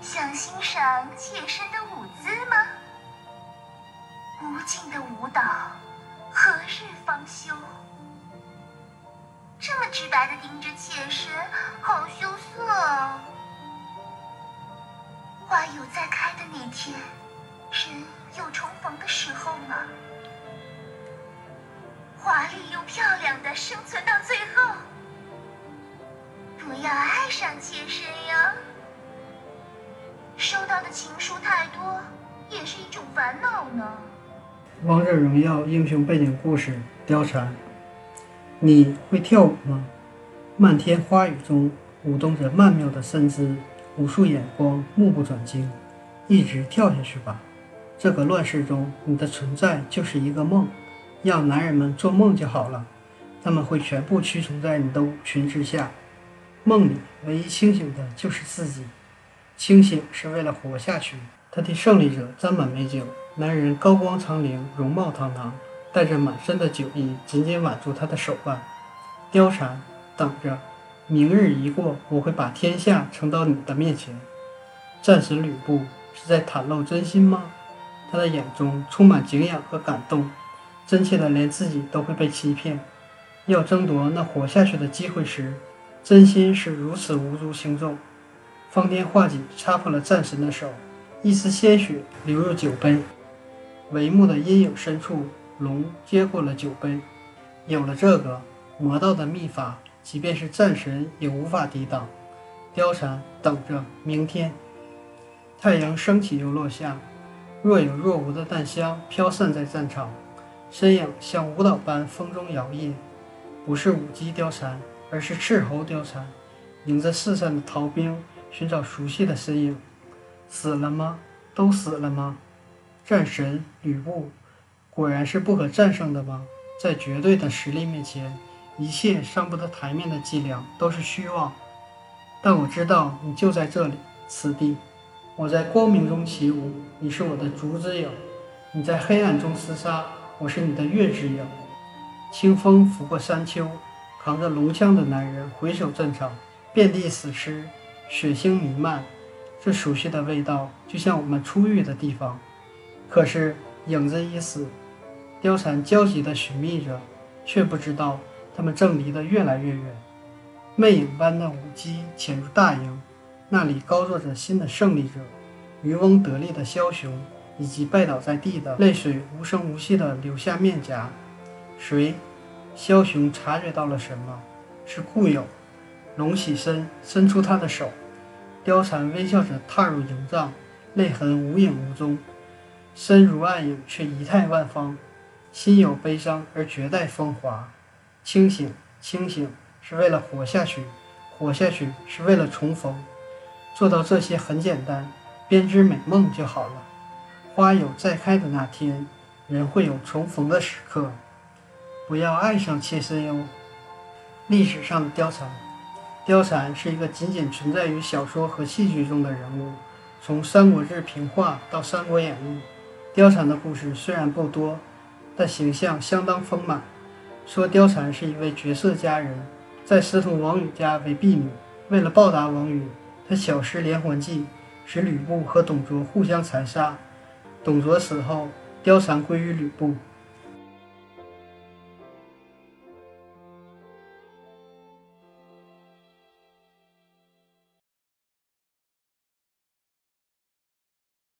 想欣赏妾身的舞姿吗？无尽的舞蹈，何日方休？这么直白的盯着妾身，好羞涩哦。花有再开的那天，人有重逢的时候吗？华丽又漂亮的生存到最后，不要爱上妾身。情书太多，也是一种烦恼呢。王者荣耀英雄背景故事：貂蝉。你会跳舞吗？漫天花雨中舞动着曼妙的身姿，无数眼光目不转睛，一直跳下去吧。这个乱世中，你的存在就是一个梦，让男人们做梦就好了，他们会全部屈从在你的舞裙之下。梦里唯一清醒的就是自己，清醒是为了活下去。他替胜利者沾满美酒，男人高光长绫，容貌堂堂。带着满身的酒意，紧紧挽住他的手腕。貂蝉，等着，明日一过，我会把天下呈到你的面前。战神吕布是在袒露真心吗？他的眼中充满敬仰和感动，真切的连自己都会被欺骗。要争夺那活下去的机会时，真心是如此无足轻重。方天画戟插破了战神的手，一丝鲜血流入酒杯，帷幕的阴影深处。龙接过了酒杯，有了这个魔道的秘法，即便是战神也无法抵挡。貂蝉等着明天，太阳升起又落下，若有若无的淡香飘散在战场，身影像舞蹈般风中摇曳。不是舞姬貂蝉，而是斥候貂蝉，迎着四散的逃兵，寻找熟悉的身影。死了吗？都死了吗？战神吕布。果然是不可战胜的吗？在绝对的实力面前，一切上不得台面的伎俩都是虚妄。但我知道你就在这里，此地。我在光明中起舞，你是我的烛之影；你在黑暗中厮杀，我是你的月之影。清风拂过山丘，扛着龙枪的男人回首战场，遍地死尸，血腥弥漫。这熟悉的味道，就像我们初遇的地方。可是影子已死。貂蝉焦急地寻觅着，却不知道他们正离得越来越远。魅影般的舞姬潜入大营，那里高坐着新的胜利者，渔翁得利的枭雄，以及拜倒在地的泪水无声无息地流下面颊。谁？枭雄察觉到了什么？是故友。龙起身，伸出他的手。貂蝉微笑着踏入营帐，泪痕无影无踪，身如暗影，却仪态万方。心有悲伤而绝代风华，清醒，清醒是为了活下去，活下去是为了重逢。做到这些很简单，编织美梦就好了。花有再开的那天，人会有重逢的时刻。不要爱上妾身哟。历史上的貂蝉，貂蝉是一个仅仅存在于小说和戏剧中的人物。从《三国志》平话到《三国演义》，貂蝉的故事虽然不多。但形象相当丰满。说貂蝉是一位绝色佳人，在司徒王允家为婢女。为了报答王允，她巧施连环计，使吕布和董卓互相残杀。董卓死后，貂蝉归于吕布，